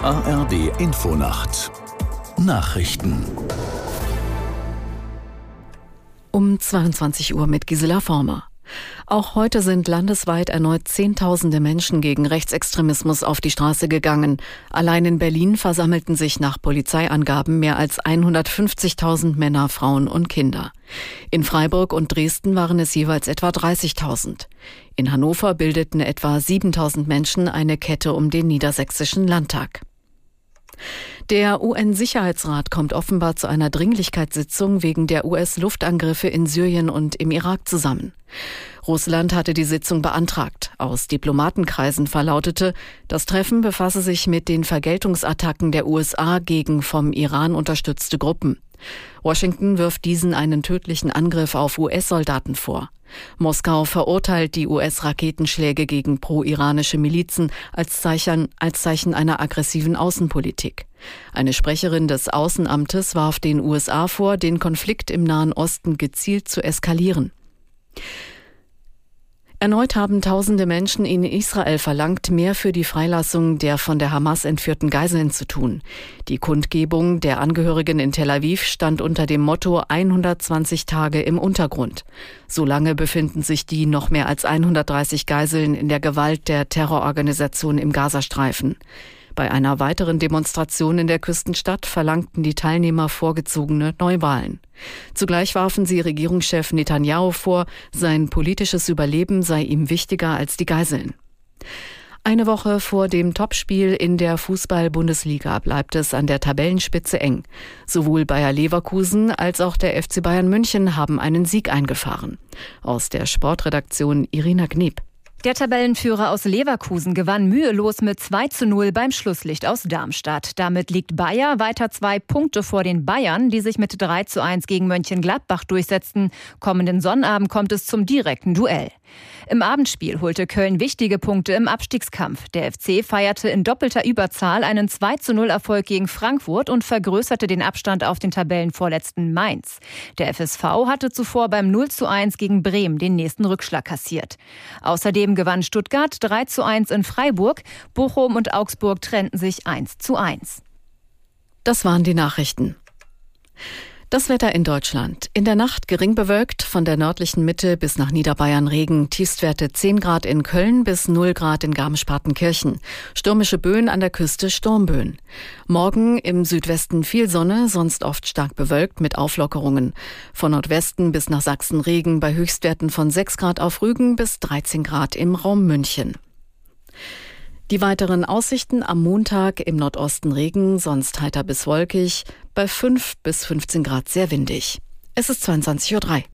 ARD Infonacht Nachrichten um 22 Uhr mit Gisela Former. Auch heute sind landesweit erneut Zehntausende Menschen gegen Rechtsextremismus auf die Straße gegangen. Allein in Berlin versammelten sich nach Polizeiangaben mehr als 150.000 Männer, Frauen und Kinder. In Freiburg und Dresden waren es jeweils etwa 30.000. In Hannover bildeten etwa 7.000 Menschen eine Kette um den Niedersächsischen Landtag. Der UN-Sicherheitsrat kommt offenbar zu einer Dringlichkeitssitzung wegen der US-Luftangriffe in Syrien und im Irak zusammen. Russland hatte die Sitzung beantragt. Aus Diplomatenkreisen verlautete, das Treffen befasse sich mit den Vergeltungsattacken der USA gegen vom Iran unterstützte Gruppen. Washington wirft diesen einen tödlichen Angriff auf US-Soldaten vor. Moskau verurteilt die US-Raketenschläge gegen pro-iranische Milizen als Zeichen, als Zeichen einer aggressiven Außenpolitik. Eine Sprecherin des Außenamtes warf den USA vor, den Konflikt im Nahen Osten gezielt zu eskalieren. Erneut haben tausende Menschen in Israel verlangt, mehr für die Freilassung der von der Hamas entführten Geiseln zu tun. Die Kundgebung der Angehörigen in Tel Aviv stand unter dem Motto 120 Tage im Untergrund. Solange befinden sich die noch mehr als 130 Geiseln in der Gewalt der Terrororganisation im Gazastreifen. Bei einer weiteren Demonstration in der Küstenstadt verlangten die Teilnehmer vorgezogene Neuwahlen. Zugleich warfen sie Regierungschef Netanyahu vor, sein politisches Überleben sei ihm wichtiger als die Geiseln. Eine Woche vor dem Topspiel in der Fußball-Bundesliga bleibt es an der Tabellenspitze eng. Sowohl Bayer Leverkusen als auch der FC Bayern München haben einen Sieg eingefahren. Aus der Sportredaktion Irina Gneb. Der Tabellenführer aus Leverkusen gewann mühelos mit 2 zu 0 beim Schlusslicht aus Darmstadt. Damit liegt Bayer weiter zwei Punkte vor den Bayern, die sich mit 3 zu 1 gegen Mönchengladbach durchsetzten. Kommenden Sonnabend kommt es zum direkten Duell. Im Abendspiel holte Köln wichtige Punkte im Abstiegskampf. Der FC feierte in doppelter Überzahl einen 2 zu 0 Erfolg gegen Frankfurt und vergrößerte den Abstand auf den Tabellenvorletzten Mainz. Der FSV hatte zuvor beim 0 zu 1 gegen Bremen den nächsten Rückschlag kassiert. Außerdem gewann Stuttgart 3 zu 1 in Freiburg. Bochum und Augsburg trennten sich 1 zu 1. Das waren die Nachrichten. Das Wetter in Deutschland. In der Nacht gering bewölkt, von der nördlichen Mitte bis nach Niederbayern Regen. Tiefstwerte 10 Grad in Köln bis 0 Grad in Garmisch-Partenkirchen. Stürmische Böen an der Küste, Sturmböen. Morgen im Südwesten viel Sonne, sonst oft stark bewölkt mit Auflockerungen. Von Nordwesten bis nach Sachsen Regen bei Höchstwerten von 6 Grad auf Rügen bis 13 Grad im Raum München. Die weiteren Aussichten am Montag im Nordosten Regen, sonst heiter bis wolkig, bei 5 bis 15 Grad sehr windig. Es ist 22.03 Uhr.